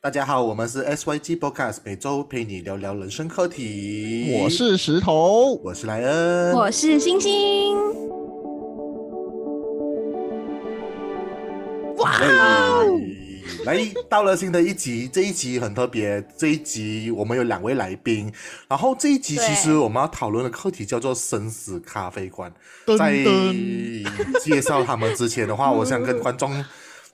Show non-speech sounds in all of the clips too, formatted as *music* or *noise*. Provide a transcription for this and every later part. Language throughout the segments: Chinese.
大家好，我们是 SYG Podcast，每周陪你聊聊人生课题。我是石头，我是莱恩，我是星星。哇哦！来到了新的一集，这一集很特别。这一集我们有两位来宾，然后这一集其实我们要讨论的课题叫做“生死咖啡馆”。在介绍他们之前的话，我想跟观众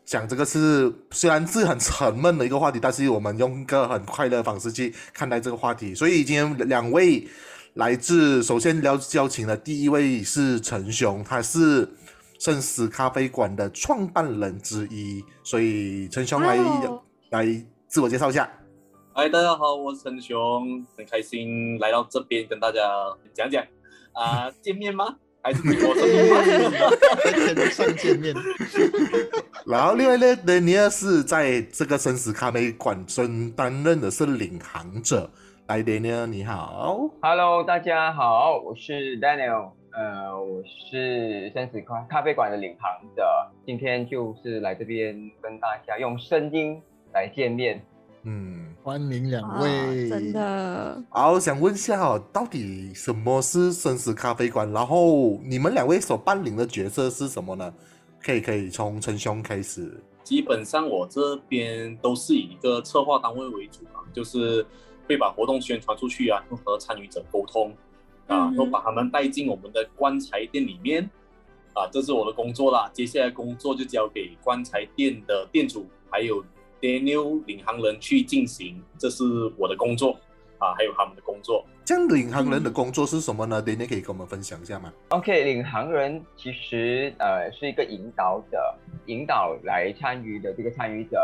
讲，这个是虽然是很沉闷的一个话题，但是我们用一个很快乐的方式去看待这个话题。所以今天两位来自，首先邀邀请的第一位是陈雄，他是。生死咖啡馆的创办人之一，所以陈雄来来自我介绍一下。嗨，大家好，我是陈雄，很开心来到这边跟大家讲讲啊，见面吗？还是我生面吗？在天上见面。然后另外呢，尼尔是在这个生死咖啡馆中担任的是领航者。来，Daniel 你好。Hello，大家好，我是 Daniel。呃，我是生死咖咖啡馆的领航者，今天就是来这边跟大家用声音来见面。嗯，欢迎两位，真的。好，想问一下哦，到底什么是生死咖啡馆？然后你们两位所扮演的角色是什么呢？可以，可以从陈兄开始。基本上我这边都是以一个策划单位为主啊，就是会把活动宣传出去啊，和参与者沟通。啊，都把他们带进我们的棺材店里面，啊，这是我的工作啦。接下来工作就交给棺材店的店主，还有 Daniel 领航人去进行，这是我的工作，啊，还有他们的工作。这样领航人的工作是什么呢？Daniel 可以跟我们分享一下吗？OK，领航人其实呃是一个引导者，引导来参与的这个参与者，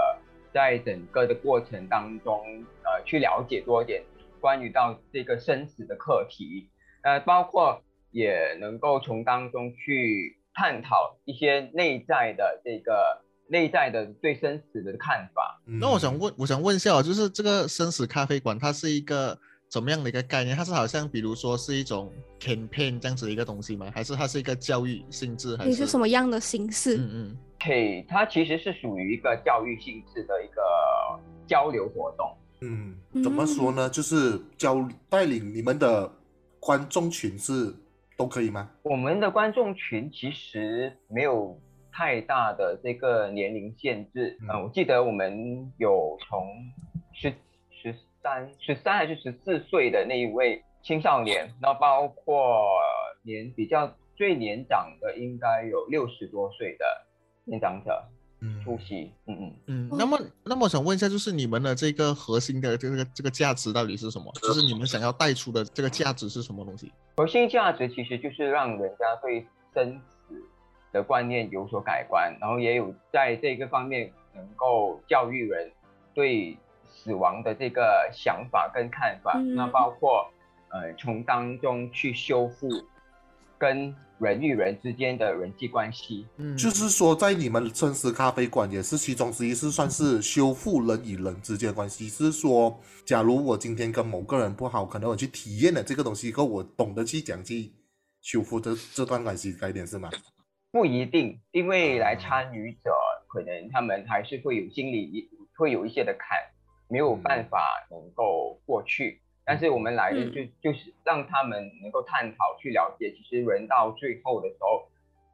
在整个的过程当中，呃，去了解多一点关于到这个生死的课题。呃，包括也能够从当中去探讨一些内在的这个内在的对生死的看法。那我想问，我想问一下，就是这个生死咖啡馆，它是一个怎么样的一个概念？它是好像比如说是一种 campaign 这样子的一个东西吗？还是它是一个教育性质？还是什么样的形式？嗯嗯，对，它其实是属于一个教育性质的一个交流活动。嗯，怎么说呢？就是教带领你们的。观众群是都可以吗？我们的观众群其实没有太大的这个年龄限制啊。我记得我们有从十十三、十三还是十四岁的那一位青少年，那包括年比较最年长的，应该有六十多岁的年长者。出席，嗯嗯嗯，那么那么我想问一下，就是你们的这个核心的这个这个价值到底是什么？就是你们想要带出的这个价值是什么东西？核心价值其实就是让人家对生死的观念有所改观，然后也有在这个方面能够教育人对死亡的这个想法跟看法，那包括呃从当中去修复跟。人与人之间的人际关系，嗯，就是说，在你们生死咖啡馆也是其中之一，是算是修复人与人之间的关系。是说，假如我今天跟某个人不好，可能我去体验了这个东西以后，我懂得去讲去修复这这段关系，概念是吗？不一定，因为来参与者可能他们还是会有心理会有一些的坎，没有办法能够过去。但是我们来的就就是让他们能够探讨去了解，其实人到最后的时候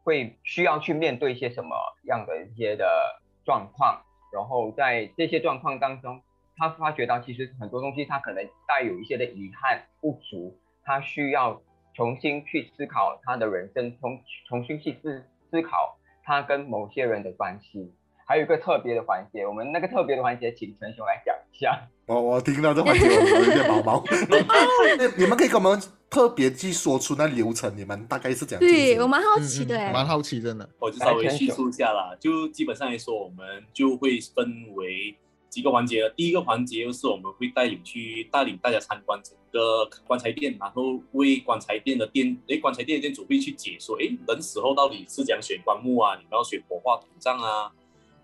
会需要去面对一些什么样的一些的状况，然后在这些状况当中，他发觉到其实很多东西他可能带有一些的遗憾不足，他需要重新去思考他的人生，重重新去思思考他跟某些人的关系。还有一个特别的环节，我们那个特别的环节，请陈雄来讲一下。我我听到这环节，我有点毛毛。*laughs* *laughs* 你们可以跟我们特别去说出那流程，你们大概是怎样？对我蛮好奇的，蛮好奇真的。我就稍微叙述一下啦，就基本上来说，我们就会分为几个环节。第一个环节就是我们会带领去带领大家参观整个棺材店，然后为棺材店的店，诶，棺材店的店主会去解说，诶，人死后到底是怎样选棺木啊？你们要选火化土葬啊？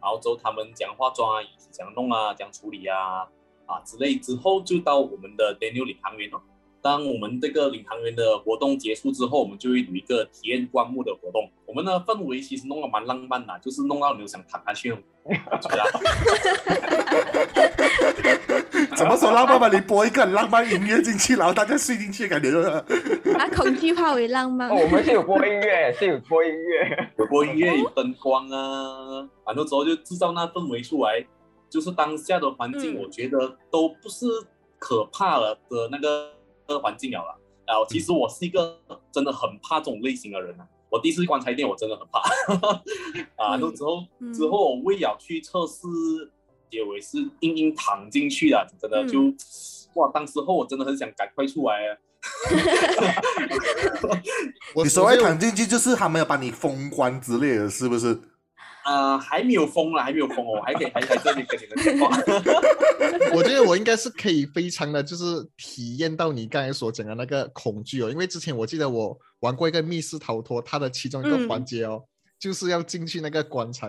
然后之后他们讲化妆啊，以及怎样弄啊，怎样处理啊，啊之类之后就到我们的 Daniel 领航员哦。当我们这个领航员的活动结束之后，我们就会有一个体验棺木的活动。我们的氛围其实弄得蛮浪漫的，就是弄到你想躺下去。怎么说浪漫吧？你播一个很浪漫音乐进去，然后大家睡进去，感觉就是把恐惧化为浪漫哦，。我们是有播音乐，是 *laughs* 有播音乐。有播音乐、有灯光啊，很多时候就制造那氛围出来。就是当下的环境，嗯我觉得都不是可怕了的那个那个环境了啦。然后其实我是一个真的很怕这种类型的人啊。我第一次去棺材店，我真的很怕 *laughs* 啊。那之后嗯之后我为了去测试，结尾是硬硬躺进去的，真的就、嗯哇，当时候我真的很想赶快出来啊。*laughs* *laughs* 我你所谓躺进去，就是他们要把你封关之类的，是不是？啊、还没有封了，还没有封哦，我还可以还在这里跟你们讲话。*laughs* 我觉得我应该是可以非常的就是体验到你刚才所讲的那个恐惧哦，因为之前我记得我玩过一个密室逃脱，它的其中一个嗯环节哦，就是要进去那个棺材，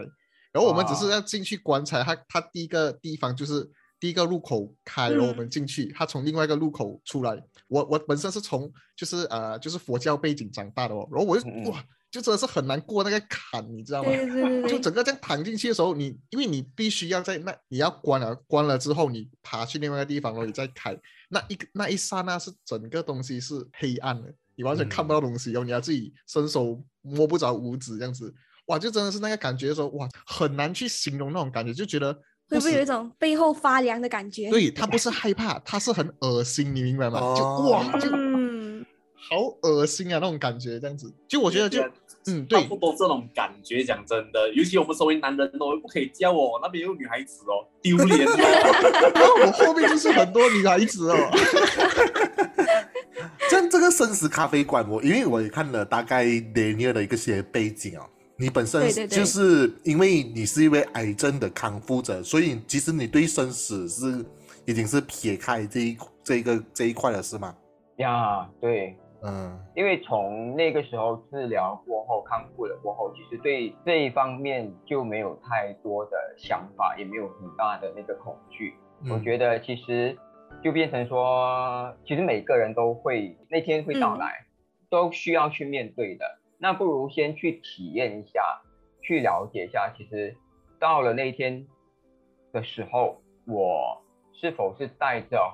然后我们只是啊要进去棺材，它它第一个地方就是第一个入口开，然后我们嗯进去，它从另外一个入口出来。我我本身是从就是呃就是佛教背景长大的哦，然后我就哇，就真的是很难过那个坎，你知道吗？*laughs* 对对对对对，就整个这样躺进去的时候，你因为你必须要在那你要关了，关了之后你爬去另外一个地方，然后你再开，那一那一刹那是整个东西是黑暗的，你完全看不到东西，然后你要自己伸手摸不着五指这样子，哇，就真的是那个感觉的时候，哇，很难去形容那种感觉，就觉得会不会有一种背后发凉的感觉？对，他不是害怕，他是很恶心，你明白吗？就哦哇，就嗯，好恶心啊那种感觉，这样子，就我觉得就嗯对差不多这种感觉，讲真的，尤其我们身为男人哦，不可以叫我那边有女孩子哦，丢脸哦。*laughs* 然后我后面就是很多女孩子哦。*laughs* 像这个生死咖啡馆，我因为我也看了大概 Daniel 的一个些背景哦，你本身就是因为你是一位癌症的康复者，所以其实你对生死是已经是撇开这一这一个这一块了，是吗？呀，对，嗯因为从那个时候治疗过后，康复了过后，其实对这一方面就没有太多的想法，也没有很大的那个恐惧。我嗯觉得其实就变成说，其实每个人都会那天会到嗯来，都需要去面对的。那不如先去体验一下，去了解一下，其实到了那一天的时候，我是否是带着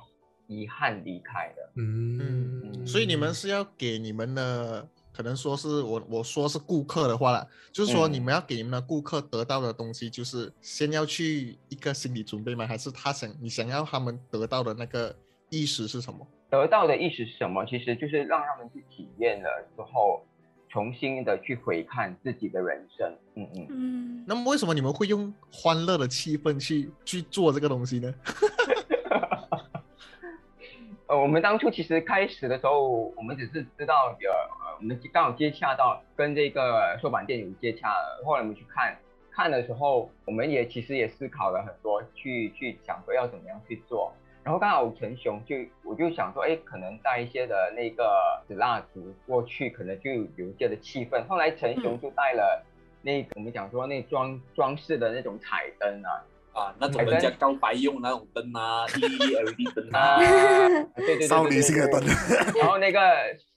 遗憾离开的？嗯嗯，所以你们是要给你们的，可能说是我我说是顾客的话啦，就是说嗯你们要给你们的顾客得到的东西，就是先要去一个心理准备吗？还是他想你想要他们得到的那个意识是什么？得到的意识是什么？其实就是让他们去体验了之后，重新的去回看自己的人生。嗯嗯。嗯，那么为什么你们会用欢乐的气氛去去做这个东西呢？*laughs* 呃，我们当初其实开始的时候，我们只是知道，有，呃我们刚好接洽到跟这个 xuất 版店有接洽了，后来我们去看，看的时候，我们也其实也思考了很多，去去想说要怎么样去做。然后刚好陈雄就我就想说，哎，可能带一些的那个纸蜡烛过去，可能就有一些的气氛。后来陈雄就带了那个我们讲说那装装饰的那种彩灯啊，啊，那种人家告白用那种灯啊，*laughs* LED 灯啊。啊，，对对对对少女心的灯。对然后那个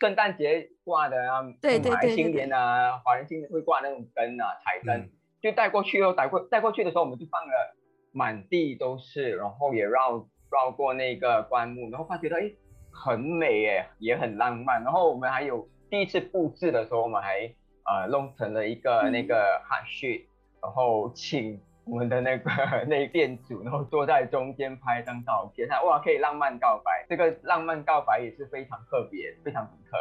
圣诞节挂的啊，对对对新年啊，华人新年会挂那种灯啊，彩灯，嗯。就带过去哦，带过带过去的时候，我们就放了满地都是，然后也绕绕过那个棺木，然后发觉到哎很美哎，也很浪漫。然后我们还有第一次布置的时候，我们还呃弄成了一个嗯那个 heart sheet，然后请我们的那个 *laughs* 那店主，然后坐在中间拍一张照片，他哇可以浪漫告白，这个浪漫告白也是非常特别，非常独特。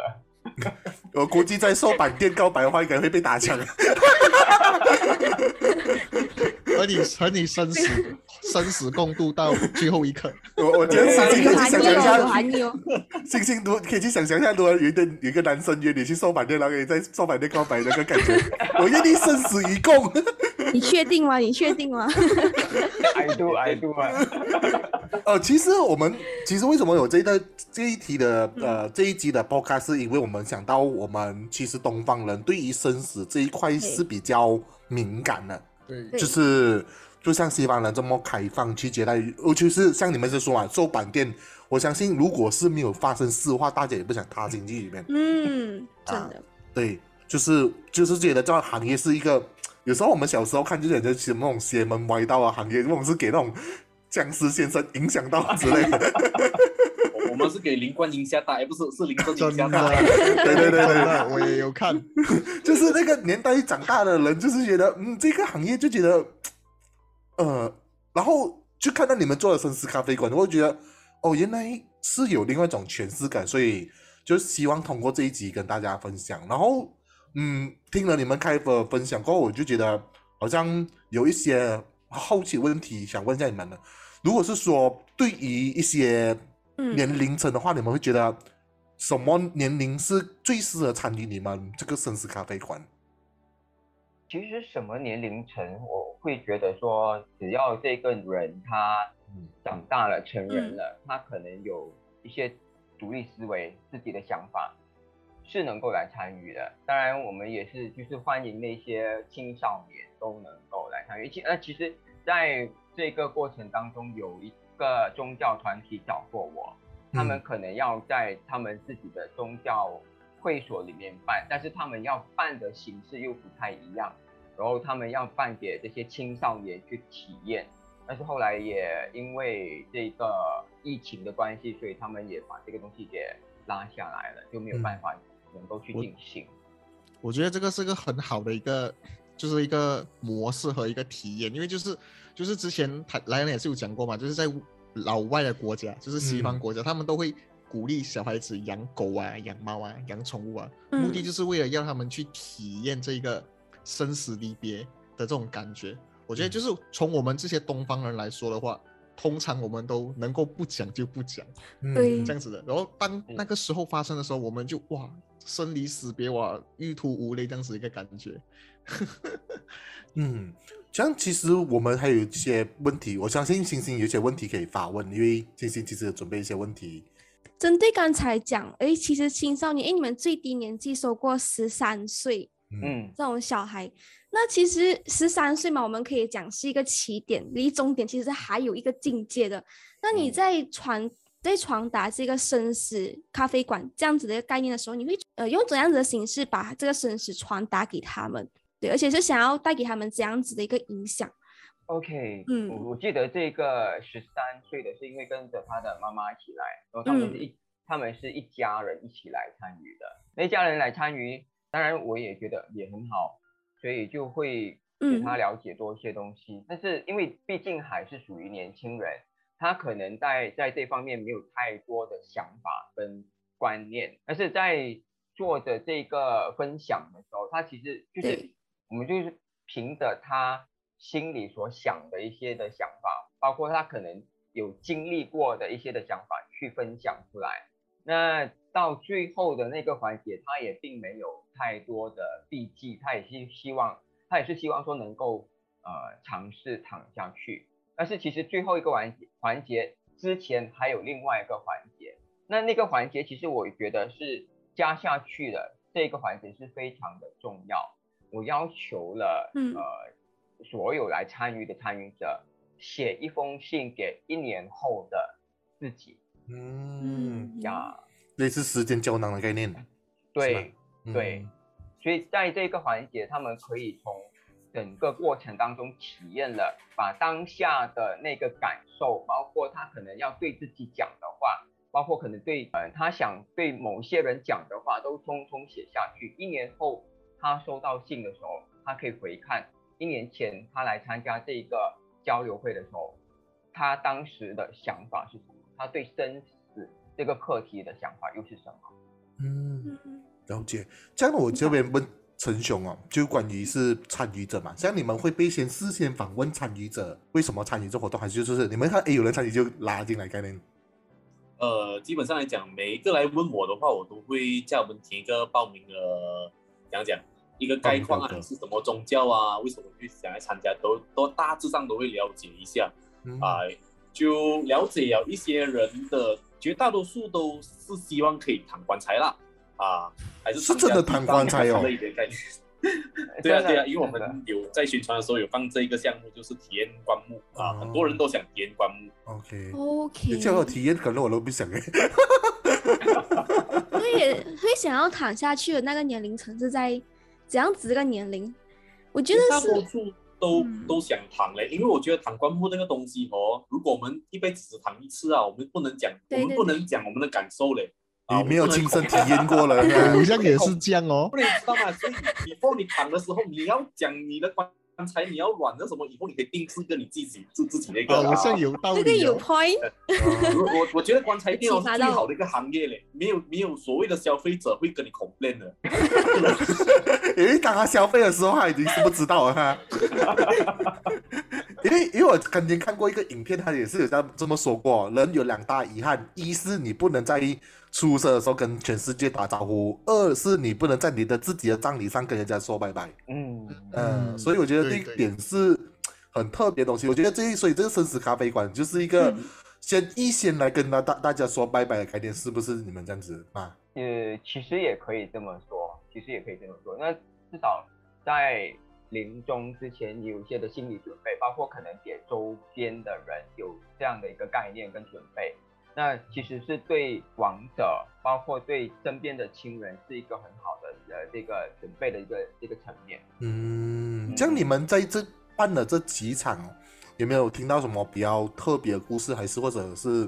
*laughs* 我估计在寿板店告白的话，应该会被打枪。*laughs* 和你和你生死生死共度到最后一刻。我我觉得想象一下，含义哦。星星都可以去想象一下，如果有一个有一个男生约你去寿板店，然后你在寿板店告白那个感觉，我愿意生死与共。*laughs* 你确定吗？你确定吗？I do I do 啊，呃，*laughs* 其实我们其实为什么有这个这一题的呃这一集的 podcast，是因为我们想到我们其实东方人对于生死这一块是比较敏感的，对对就是就像西方人这么开放去接待，尤其是像你们是说啊，寿板店，我相信如果是没有发生事的话，大家也不想踏进去里面。嗯，真的，对，就是就是觉得这个行业是一个，有时候我们小时候看就觉得什么那种邪门歪道啊行业，那种是给那种僵尸先生影响到之类的。我 *laughs* 我们是给林冠英下大，也，不是是林正英真的，下大。*laughs* 对对对对真的我也有看。就是那个年代长大的人，就是觉得嗯，这个行业就觉得，呃，然后就看到你们做的绅士咖啡馆，我就觉得哦，原来是有另外一种诠释感，所以就希望通过这一集跟大家分享。然后嗯，听了你们开的分享过后，我就觉得好像有一些好奇问题想问一下你们了。如果是说对于一些嗯年龄层的话，你们会觉得什么年龄是最适合参与你们这个生死咖啡馆？其实什么年龄层，我会觉得说，只要这个人他长大了、成人了，他可能有一些独立思维、自己的想法，是能够来参与的。当然，我们也是就是欢迎那些青少年都能够来参与。其呃，其实在这个过程当中，有一个宗教团体找过我，他们嗯可能要在他们自己的宗教会所里面办，但是他们要办的形式又不太一样，然后他们要办给这些青少年去体验，但是后来也因为这个疫情的关系，所以他们也把这个东西给拉下来了，就没有办法能够去我进行。我觉得这个是个很好的一个，就是一个模式和一个体验，因为就是就是之前他莱恩也是有讲过嘛，就是在老外的国家，就是西方嗯国家，他们都会鼓励小孩子养狗啊、养猫啊、养宠物啊，目的嗯就是为了让他们去体验这个生死离别的这种感觉。我觉得就是从我们这些东方人来说的话，通常我们都能够不讲就不讲。嗯对这样子的。然后当那个时候发生的时候，我们就哇，生离死别哇，欲哭无泪这样子一个感觉。*laughs* 嗯，这样其实我们还有一些问题，我相信星星有一些问题可以发问，因为星星其实有准备一些问题。针对刚才讲，诶，其实青少年，诶，你们最低年纪收过十三岁嗯嗯，这种小孩，那其实十三岁嘛，我们可以讲是一个起点，离终点其实还有一个境界的。那你嗯在传在传达这个生死咖啡馆这样子的一个概念的时候，你会呃用怎样子的形式把这个生死传达给他们？对，而且是想要带给他们怎样子的一个影响。OK，嗯。我我记得这个十三岁的是因为跟着他的妈妈一起来，然后他们是嗯。一、他们是一家人一起来参与的，那一家人来参与，当然我也觉得也很好，所以就会给他嗯。了解多一些东西，但是因为毕竟还是属于年轻人，他可能在在这方面没有太多的想法跟观念，但是在做的这个分享的时候，他其实就是我们就是凭着他心里所想的一些的想法，包括他可能有经历过的一些的想法去分享出来。那到最后的那个环节，他也并没有太多的避忌，他也是希望，他也是希望说能够呃尝试躺下去。但是其实最后一个环节环节之前还有另外一个环节，那那个环节其实我觉得是加下去的这个环节是非常的重要。我要求了，嗯。呃，所有来参与的参与者写一封信给一年后的自己。嗯，呀，类似时间胶囊的概念。对，对嗯。所以在这个环节，他们可以从整个过程当中体验了，把当下的那个感受，包括他可能要对自己讲的话，包括可能对呃他想对某些人讲的话，都通通写下去。一年后他收到信的时候，他可以回看一年前他来参加这个交流会的时候，他当时的想法是什么？他对生死这个课题的想法又是什么？嗯，嗯了解。这样我这边问陈雄哦，就关于是参与者嘛，像你们会被先事先访问参与者为什么参与这活动，还是就是你们看诶有人参与就拉进来概念？呃，基本上来讲，每一个来问我的话，我都会叫我们填一个报名的，讲讲，一个概况啊，是什么宗教啊，为什么去想来参加，都都大致上都会了解一下。嗯。啊、就了解了一些人的，绝大多数都是希望可以躺棺材啦，啊，还是是真的躺棺材哦。*laughs* 对啊，对啊，因为我们有在宣传的时候有放这一个项目，就是体验棺木啊，哦很多人都想体验棺木。OK，，OK，叫我体验，可能我都不想诶。会 *laughs* 会想要躺下去的那个年龄层是在怎样子这个年龄？我觉得大多是数都、嗯都想躺嘞，因为我觉得躺棺木那个东西哦，如果我们一辈子只躺一次啊，我们不能讲，对对我们不能讲我们的感受嘞。啊你没有亲身体验过了，*laughs* 好像也是这样哦不。然你知道吗？所以以后你躺的时候，你要讲你的棺材，你要软的什么，以后你可以定制个你自己自自己的一个。好像有道理、哦。这个有 point，我我我觉得棺材店哦是最好的一个行业嘞，没有没有所谓的消费者会跟你 complain 的。*laughs* *laughs* 因为当他消费的时候，他已经是不知道了哈。因为因为我曾经看过一个影片，他也是有这样这么说过，人有两大遗憾，一是你不能在出生的时候跟全世界打招呼，二是你不能在你的自己的葬礼上跟人家说拜拜。嗯，嗯，嗯所以我觉得这一点是很特别的东西。我觉得这所以这个生死咖啡馆就是一个嗯先一先来跟大大大家说拜拜的概念，是不是你们这样子啊？呃，其实也可以这么说，其实也可以这么说。那至少在临终之前有一些的心理准备，包括可能给周边的人有这样的一个概念跟准备。那其实是对亡者，包括对身边的亲人，是一个很好的呃这个准备的一个这个层面。嗯，像你们在这办的这几场，有没有听到什么比较特别的故事，还是或者是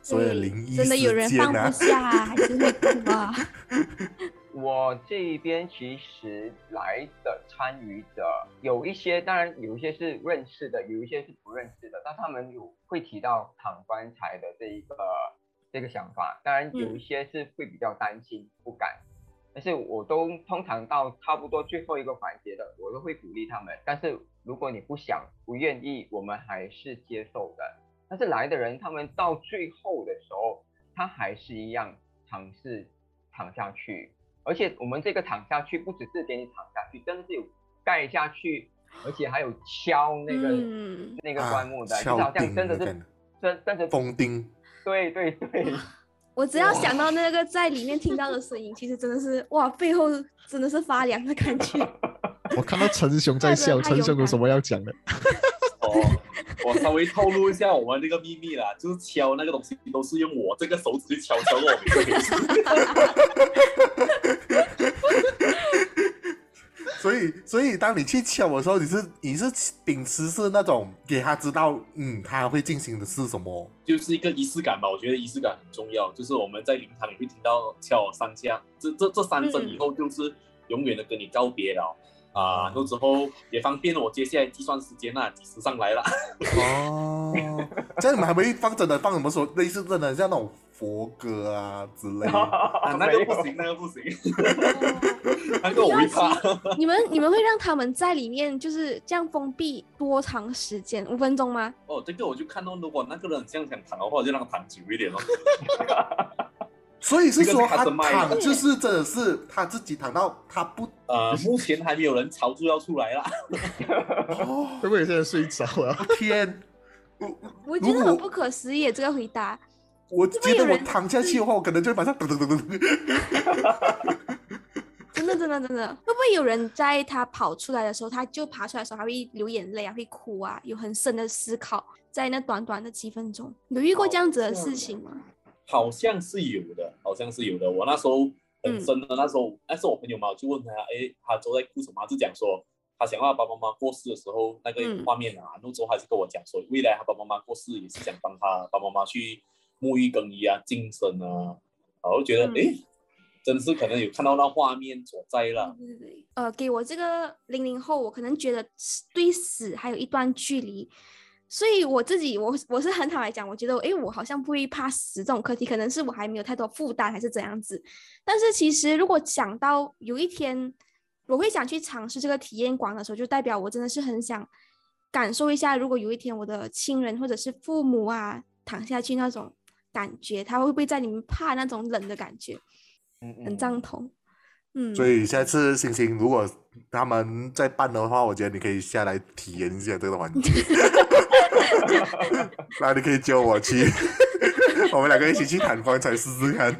所谓的对灵异真的有人事件啊放不？下，还是会哭啊。*laughs* 我这边其实来的参与者有一些，当然有一些是认识的，有一些是不认识的，但他们有会提到躺棺材的这一个这个想法，当然有一些是会比较担心不敢，但是我都通常到差不多最后一个环节的，我都会鼓励他们，但是如果你不想不愿意，我们还是接受的。但是来的人，他们到最后的时候，他还是一样尝试躺下去，而且我们这个躺下去不只是给你躺下去，真的是有盖下去，而且还有敲那个、嗯那个啊棺木的，就好像真的是真真的封钉，对对对，*laughs* 我只要想到那个在里面听到的声音，其实真的是哇，背后真的是发凉的感觉。*laughs* 我看到陈雄在笑，陈雄有什么要讲的？*laughs* 哦，我稍微透露一下我们那个秘密啦，就是敲那个东西都是用我这个手指去敲敲我每个名字。所以所以当你去敲的时候，你是你是秉持是那种给他知道，嗯，他会进行的是什么？就是一个仪式感吧，我觉得仪式感很重要。就是我们在灵堂里会听到敲三下，这这这三声以后就是永远的跟你告别了啊。那之后也方便我接下来计算时间啦，几时上来了。*laughs* 哦，这样你们还没放真的放什么说类似真的像那种佛歌啊之类的？*laughs* 啊，那个不行，那个不行，*laughs* 那个我会怕。你们你们会让他们在里面就是这样封闭多长时间？五分钟吗？哦，这个我就看到，如果那个人这样想躺的话，就让他躺久一点哦。所以是说他躺就是真的是他自己躺到他不呃，目前还没有人吵住要出来啦。哦会不会现在睡着了？天，我我觉得很不可思议，这个回答。我觉得我有人躺下去的话，我可能就马上噔噔噔噔。真的真的真的，会不会有人在他跑出来的时候，他就爬出来的时候，他会流眼泪啊，会哭啊，有很深的思考，在那短短的几分钟，有遇过这样子的事情吗？好像是有的，好像是有的。我那时候很深的，那时候那时候我朋友嘛，我就问他，哎，他都在哭什么？他就讲说，他想要爸爸妈妈过世的时候那个嗯画面啊，那时候还是跟我讲说，未来他爸爸妈妈过世也是想帮他爸爸妈妈去沐浴更衣啊、净身啊，啊我就觉得，嗯哎、真是可能有看到那画面所在了。对对对，呃，给我这个零零后，我可能觉得死对死还有一段距离，所以我自己，我我是很坦白讲，我觉得，诶，我好像不会怕死这种课题，可能是我还没有太多负担，还是怎样子。但是其实如果想到有一天我会想去尝试这个体验馆的时候，就代表我真的是很想感受一下，如果有一天我的亲人或者是父母啊躺下去那种感觉，他会不会在里面怕那种冷的感觉，嗯很赞同。嗯，所以下次星星如果他们在办的话，我觉得你可以下来体验一下这个环节。*laughs* 那你可以叫我去，*laughs* 我们两个一起去谈棺材试试看。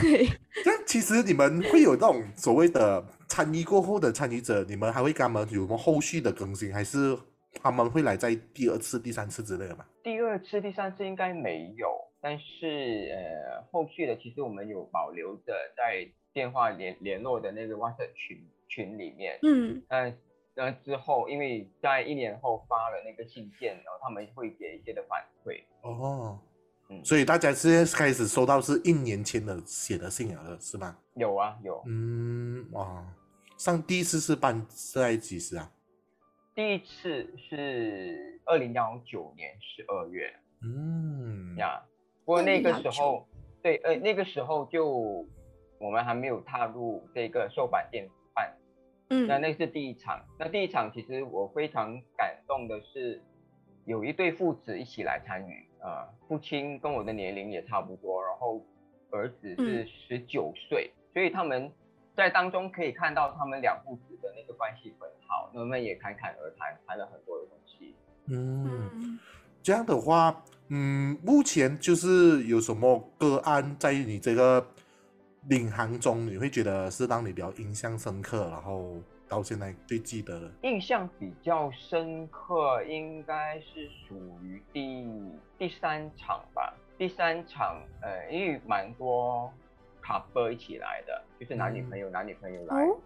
对。那其实你们会有那种所谓的参与过后的参与者，你们还会跟他们有什么后续的更新，还是他们会来在第二次、第三次之类的吗？第二次、第三次应该没有，但是呃，后续的其实我们有保留的在电话联联络的那个 WhatsApp 群群里面，嗯但那之后，因为在一年后发了那个信件，然后他们会给一些的反馈。哦，嗯所以大家现在开始收到是一年前的写的信了，是吧？有啊，有。嗯，哇，上第一次是办是在几时啊？第一次是二零幺九年十二月嗯，呀，不过那个时候，对，呃，那个时候就我们还没有踏入这个售版店办，嗯那那是第一场。那第一场其实我非常感动的是，有一对父子一起来参与，呃，父亲跟我的年龄也差不多，然后儿子是嗯十九岁，所以他们在当中可以看到他们两父子的那个关系很好，那么也侃侃而谈，谈了很多的东西。嗯，嗯这样的话，嗯，目前就是有什么个案在你这个领航中，你会觉得是让你比较印象深刻，然后到现在最记得的？印象比较深刻，应该是属于第第三场吧。第三场，呃，因为蛮多 couple 一起来的，就是男女朋友、男女朋友来哦，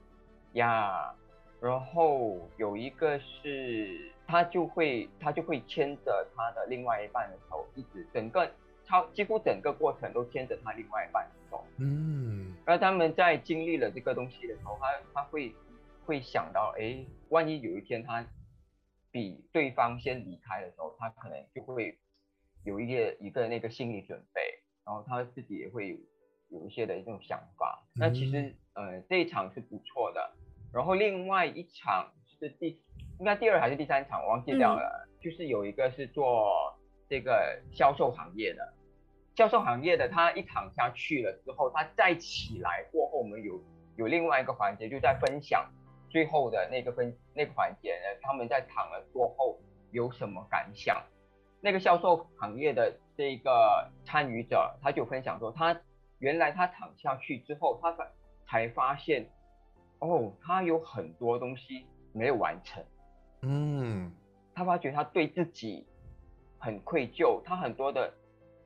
呀。然后有一个是，他就会他就会牵着他的另外一半的手，一直整个超几乎整个过程都牵着他另外一半走。嗯那他们在经历了这个东西的时候，他他会会想到，哎，万一有一天他比对方先离开的时候，他可能就会有一个一个那个心理准备，然后他自己也会有有一些的这种想法。那其实呃这一场是不错的，然后另外一场是第应该第二还是第三场，我忘记掉了，就是有一个是做这个销售行业的。销售行业的，他一躺下去了之后，他再起来过后，我们有有另外一个环节，就在分享最后的那个分那个环节呢，他们在躺了过后有什么感想？那个销售行业的这个参与者，他就分享说，他原来他躺下去之后，他才才发现，哦，他有很多东西没有完成。嗯他发觉他对自己很愧疚，他很多的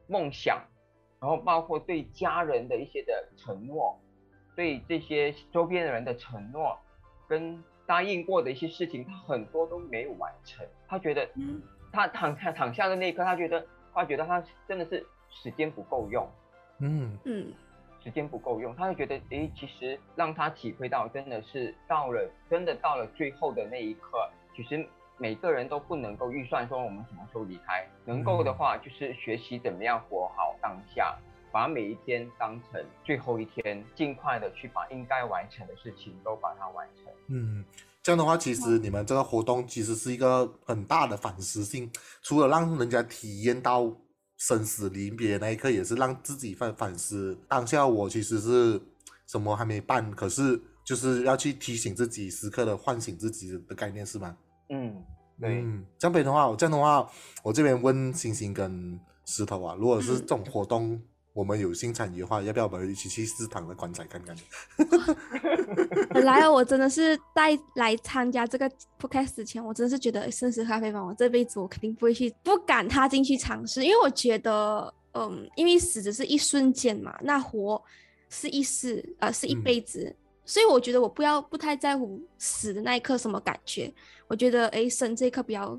梦想，然后包括对家人的一些的承诺，对这些周边的人的承诺，跟答应过的一些事情，他很多都没有完成。他觉得嗯。他躺下躺下的那一刻，他觉得他觉得他真的是时间不够用，嗯。嗯。时间不够用，他就觉得，诶，其实让他体会到，真的是到了，真的到了最后的那一刻，其实每个人都不能够预算说我们什么时候离开，能够的话，就是学习怎么样活好当下，把每一天当成最后一天，尽快的去把应该完成的事情都把它完成。嗯，这样的话，其实你们这个活动其实是一个很大的反思性，除了让人家体验到生死离别那一刻，也是让自己反反思当下我其实是什么还没办，可是就是要去提醒自己，时刻的唤醒自己的概念是吗？嗯，对，嗯，江北的话，这样的话，我这边问星星跟石头啊，如果是嗯这种活动，我们有幸参与的话，要不要我们一起去食堂的棺材看看？本 *laughs* *laughs* 来我真的是在来参加这个 podcast 之前，我真的是觉得生死咖啡馆，我这辈子我肯定不会去，不敢踏进去尝试，因为我觉得，嗯，因为死只是一瞬间嘛，那活是一世，呃，是一嗯辈子，所以我觉得我不要不太在乎死的那一刻什么感觉，我觉得，诶，生这一刻比较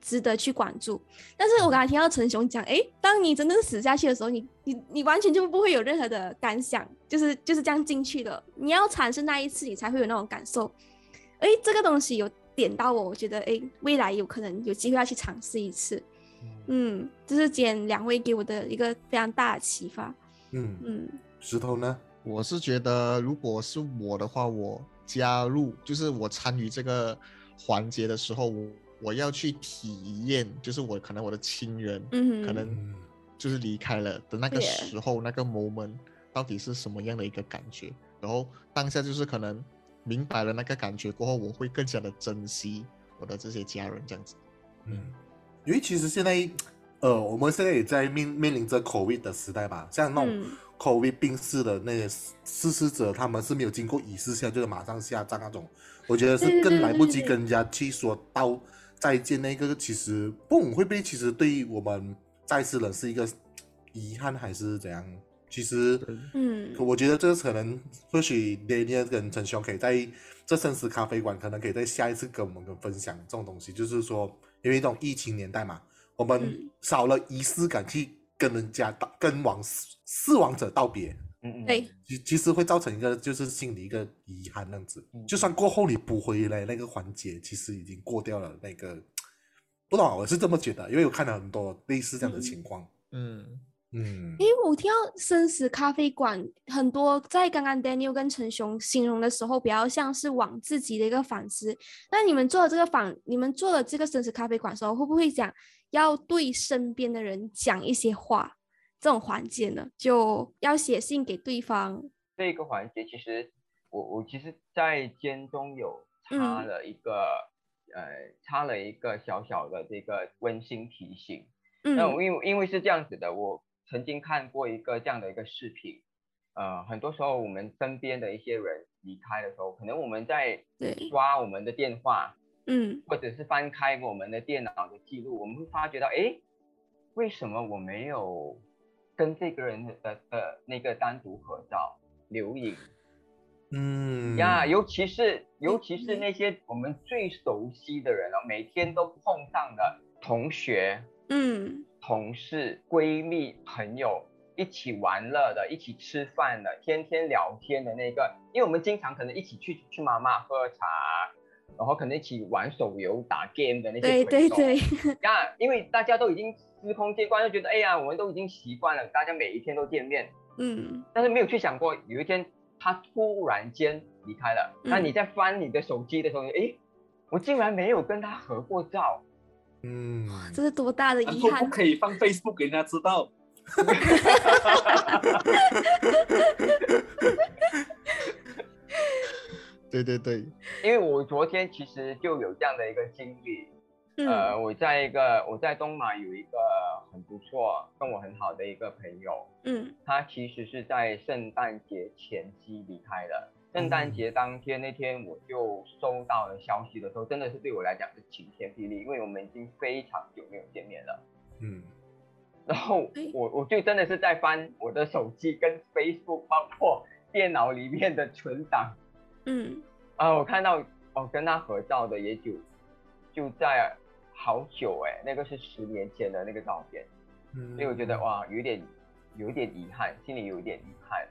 值得去关注。但是我刚才听到陈雄讲，诶，当你真正死下去的时候，你你你完全就不会有任何的感想，就是就是这样进去的。你要产生那一次，你才会有那种感受。诶，这个东西有点到我，我觉得诶，未来有可能有机会要去尝试一次。嗯，这是今天两位给我的一个非常大的启发。嗯，嗯石头呢？我是觉得，如果是我的话，我加入就是我参与这个环节的时候，我我要去体验，就是我可能我的亲人嗯，可能嗯就是离开了的那个时候，那个 moment 到底是什么样的一个感觉？然后当下就是可能明白了那个感觉过后，我会更加的珍惜我的这些家人，这样子。嗯，因为其实现在，呃，我们现在也在面面临着 COVID 的时代吧，像那种嗯 COVID 病逝的那些逝逝世者，他们是没有经过仪式下，就是马上下葬那种，我觉得是更来不及跟人家去说到再见那个，其实不会不会其实对于我们在世人是一个遗憾还是怎样？其实。对嗯我觉得这个可能或许 Daniel 跟陈雄可以在这这生死咖啡馆可能可以在下一次跟我们分享这种东西，就是说，因为这种疫情年代嘛，我们嗯少了仪式感去跟人家道跟往死死亡者道别，嗯嗯，对其其实会造成一个就是心里一个遗憾那样子。就算过后你补回来那个环节，其实已经过掉了那个，不懂啊，我是这么觉得，因为我看了很多类似这样的情况。嗯，嗯因为我听到生死咖啡馆很多，在刚刚 Daniel 跟陈雄形容的时候，比较像是往自己的一个反思。那你们做了这个反，你们做了这个生死咖啡馆的时候，会不会讲要对身边的人讲一些话？这种环节呢，就要写信给对方。这个环节其实我我其实，在间中有插嗯了一个、呃插了一个小小的这个温馨提醒。嗯那因为因为是这样子的，我曾经看过一个这样的一个视频，呃，很多时候我们身边的一些人离开的时候，可能我们在对刷我们的电话，嗯或者是翻开我们的电脑的记录，我们会发觉到，哎，为什么我没有跟这个人的的的那个单独合照留影嗯呀？尤其是尤其是嗯那些我们最熟悉的人哦，每天都碰上的同学、嗯同事、闺蜜、朋友。一起玩乐的，一起吃饭的，天天聊天的那个，因为我们经常可能一起去去妈妈喝茶，然后可能一起玩手游、打 game 的那些对对朋友。对，呀，*laughs* 因为大家都已经司空见惯，就觉得哎呀，我们都已经习惯了，大家每一天都见面，嗯。但是没有去想过有一天他突然间离开了，那嗯你在翻你的手机的时候，哎，我竟然没有跟他合过照，嗯，这是多大的遗憾。不遗憾！可以放 Facebook 给人家知道。对对对，因为我昨天其实就有这样的一个经历，呃，嗯我在一个我在东马有一个很不错跟我很好的一个朋友，嗯。他其实是在圣诞节前夕离开的。圣诞节当天那天，我就收到了消息的时候，真的是对我来讲是晴天霹雳，因为我们已经非常久没有见面了。嗯。然后哎我我就真的是在翻我的手机跟 Facebook，包括电脑里面的存档嗯啊，我看到哦跟他合照的也就就在好久哎，那个是十年前的那个照片。嗯，所以我觉得哇，有点有点遗憾，心里有一点遗憾。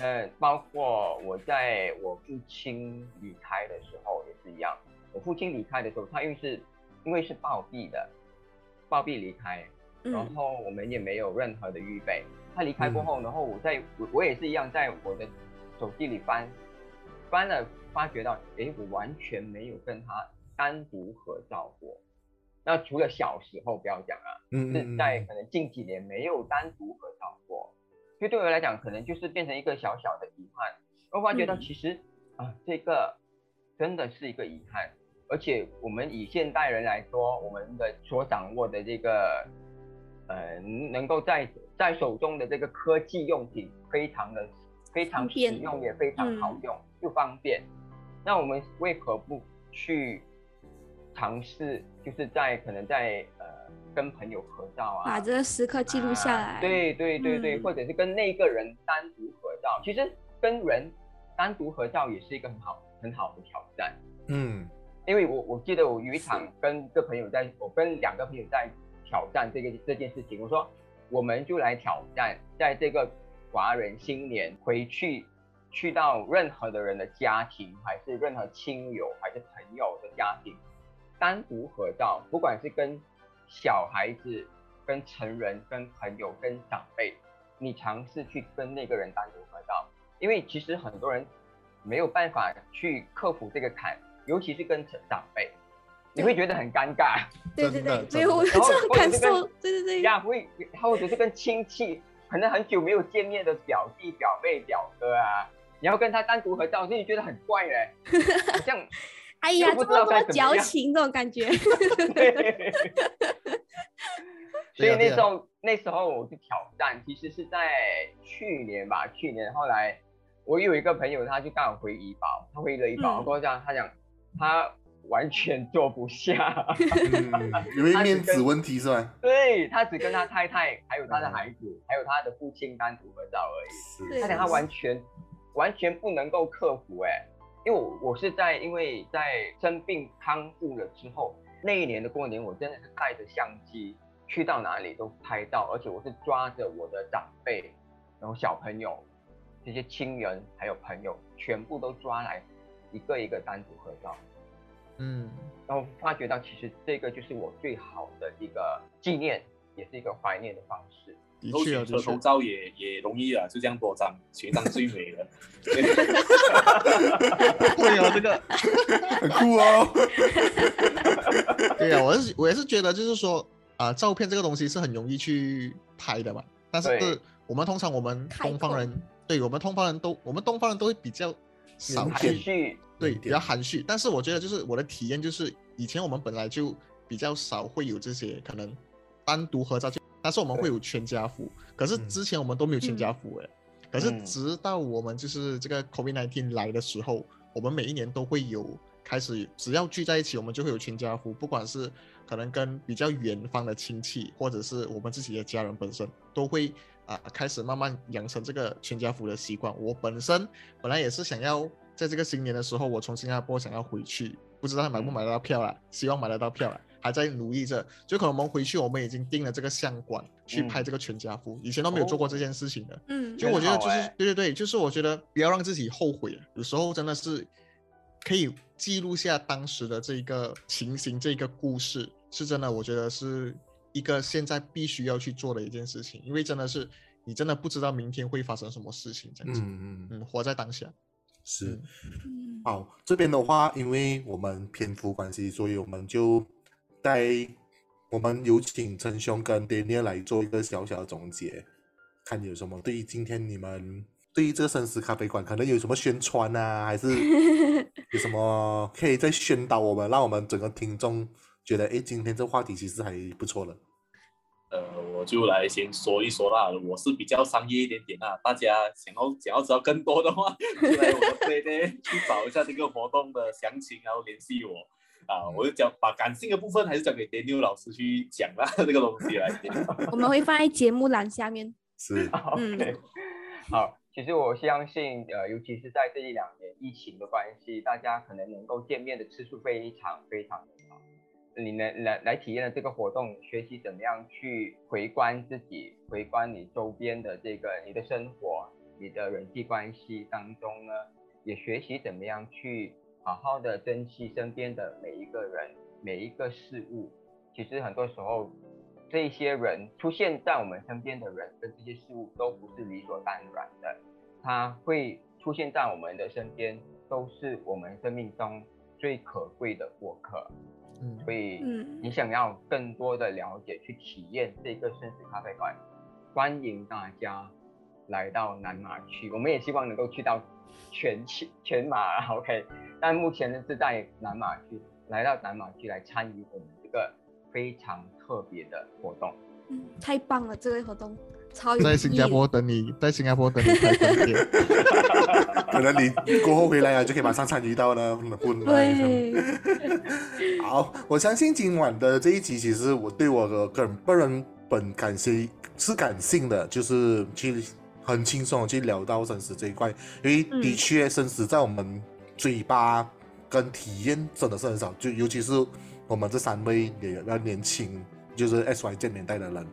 嗯，包括我在我父亲离开的时候也是一样。我父亲离开的时候，他因为是因为是暴毙的，暴毙离开，然嗯后我们也没有任何的预备。他离开过后，然后我在我我也是一样，在我的手机里翻翻了，发觉到，诶，我完全没有跟他单独合照过。那除了小时候不要讲啊，嗯是在可能近几年没有单独合照过，所以对我来讲，可能就是变成一个小小的遗憾。我发觉到嗯。其实啊、这个真的是一个遗憾，而且我们以现代人来说，我们的所掌握的这个呃，能够在在手中的这个科技用品，非常的非常实用，也非常好嗯用，又方便。那我们为何不去尝试，就是在可能在呃跟朋友合照啊，把这个时刻记录下来。啊对对对对，嗯或者是跟那个人单独合照。其实跟人单独合照也是一个很好很好的挑战。嗯因为我我记得我有一场跟个朋友在，我跟两个朋友在挑战这个这件事情。我说，我们就来挑战，在这个华人新年回去，去到任何的人的家庭，还是任何亲友还是朋友的家庭，单独合照，不管是跟小孩子、跟成人、跟朋友、跟长辈，你尝试去跟那个人单独合照，因为其实很多人没有办法去克服这个坎。尤其是跟长辈，你会觉得很尴尬 *laughs* 对对对，没有这种感受。对对对，呀，会或者是跟亲戚，可能很久没有见面的表弟、表妹、表哥啊，你要跟他单独合照，所以你觉得很怪嘞，*laughs* 好像哎呀，又不知道这么多该怎么矫情这种感觉。对。*laughs* 所以那时候那时候我去挑战，其实是在去年吧，去年后来我有一个朋友，他就刚好回怡保，他回了怡保，嗯跟我讲，他讲他完全坐不下。嗯，*laughs* 因为面子问题是吧？对他只跟他太太，还有他的孩子，还有他的父亲单独合照而已。是他讲他完全完全不能够克服哎、因为我我是在因为在生病康复了之后，那一年的过年，我真的是带着相机去到哪里都拍到，而且我是抓着我的长辈，然后小朋友这些亲人还有朋友，全部都抓来一个一个单独合照。嗯，然后发觉到其实这个就是我最好的一个纪念，也是一个怀念的方式。都的确啊，的确选车头，照也也容易啊，就这样多张，选一张最美的。*laughs* 对啊，这个 *laughs* 很酷哦。对呀、我是我也是觉得，就是说啊、照片这个东西是很容易去拍的嘛。但是对我们通常我们东方人，对我们东方人都，我们东方人都会比较少去含蓄，对，比较含蓄。但是我觉得就是我的体验就是，以前我们本来就比较少会有这些可能单独合照，但是我们会有全家福。可是嗯。之前我们都没有全家福哎、可是嗯。直到我们就是这个 COVID-19 来的时候，我们每一年都会有开始，只要聚在一起，我们就会有全家福，不管是可能跟比较远方的亲戚，或者是我们自己的家人本身，都会啊、开始慢慢养成这个全家福的习惯。我本身本来也是想要在这个新年的时候，我从新加坡想要回去，不知道买不买得到票啦，希望买得到票啦，还在努力着。就可能我们回去，我们已经定了这个相馆去拍这个全家福，以前都没有做过这件事情的。嗯，就我觉得就是、欸。对对对，就是我觉得不要让自己后悔，有时候真的是可以记录下当时的这一个情形，这一个故事，是真的，我觉得是一个现在必须要去做的一件事情，因为真的是你真的不知道明天会发生什么事情，这样子，嗯嗯，嗯，活在当下，是。嗯。好，这边的话，因为我们篇幅关系，所以我们就带我们有请陈兄跟 Daniel 来做一个小小的总结，看有什么对于今天你们对于这个生死咖啡馆可能有什么宣传啊，还是 *laughs* 有什么可以再宣导我们，让我们整个听众觉得，哎，今天这话题其实还不错了。呃，我就来先说一说啦，我是比较商业一点点啦，大家想要想要知道更多的话，就来我的 Play Day 去找一下这个活动的详情，然后联系我。啊，我就讲把感性的部分还是交给 Daniel 老师去讲啦，*laughs* 这个东西来。*laughs* 我们会放在节目栏下面。*laughs* 是，OK，好，其实我相信，呃，尤其是在这一两年疫情的关系，大家可能能够见面的次数非常非常的少。你能来来体验了这个活动，学习怎么样去回观自己，回观你周边的这个你的生活、你的人际关系当中呢，也学习怎么样去好好的珍惜身边的每一个人、每一个事物。其实很多时候，这些人出现在我们身边的人跟这些事物都不是理所当然的，他会出现在我们的身边，都是我们生命中最可贵的过客。嗯，所以，嗯你想要更多的了解、去体验这个生死咖啡馆，欢迎大家来到南马区。我们也希望能够去到全区全马，*laughs* OK。但目前呢是在南马区，来到南马区来参与我们这个非常特别的活动。嗯，太棒了，这个活动超有在新加坡等你，在新加坡等你开分店，*laughs* 可能你过后回来啊，就可以马上参与到了。对，*laughs* 好，我相信今晚的这一集，其实我对我的个人个人本感兴是感性的，就是去很轻松的去聊到生死这一块，因为嗯的确生死在我们嘴巴跟体验真的是很少，就尤其是我们这三位也比较年轻，就是 S Y 这年代的人，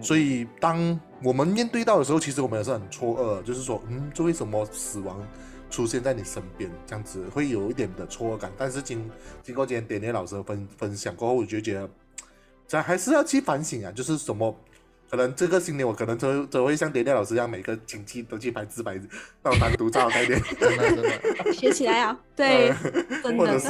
所以当我们面对到的时候，其实我们也是很错愕，就是说，嗯，这为什么死亡出现在你身边，这样子会有一点的错愕感。但是经经过今天点点老师的分分享过后，我就觉得，这还是要去反省啊，就是什么。可能这个新年我可能都都会像点点老师一样，每个亲戚都去拍自拍，到单独照概念。*laughs* 真的真的，学起来啊，对，真或者的是。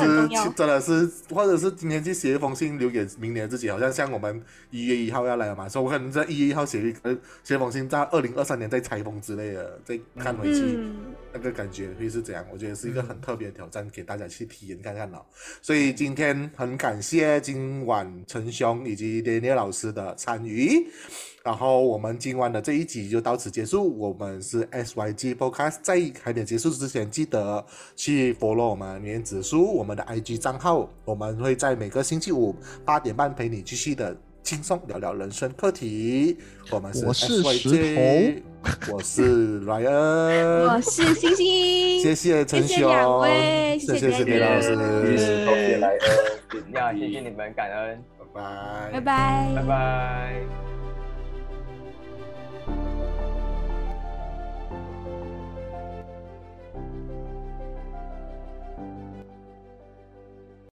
真的是，或者是今天去写一封信留给明年自己，好像像我们一月一号要来了嘛，所以我可能在一月一号写一呃写封信，在二零二三年再拆封之类的，再看回去。嗯，那个感觉会是怎样？我觉得是一个很特别的挑战，给大家去体验看看了。所以今天很感谢今晚陈兄以及连连老师的参与，然后我们今晚的这一集就到此结束。我们是 SYG Podcast，在还没结束之前，记得去 follow 我们原子书我们的 IG 账号，我们会在每个星期五八点半陪你继续的轻松聊聊人生课题。我们是我是 SYJ 我是 Ryan，我是星星，谢谢陈谢谢两雄，位谢谢谢谢李老师，谢谢。谢谢。来恩，呀，谢。谢你们，感恩，拜拜拜拜拜拜。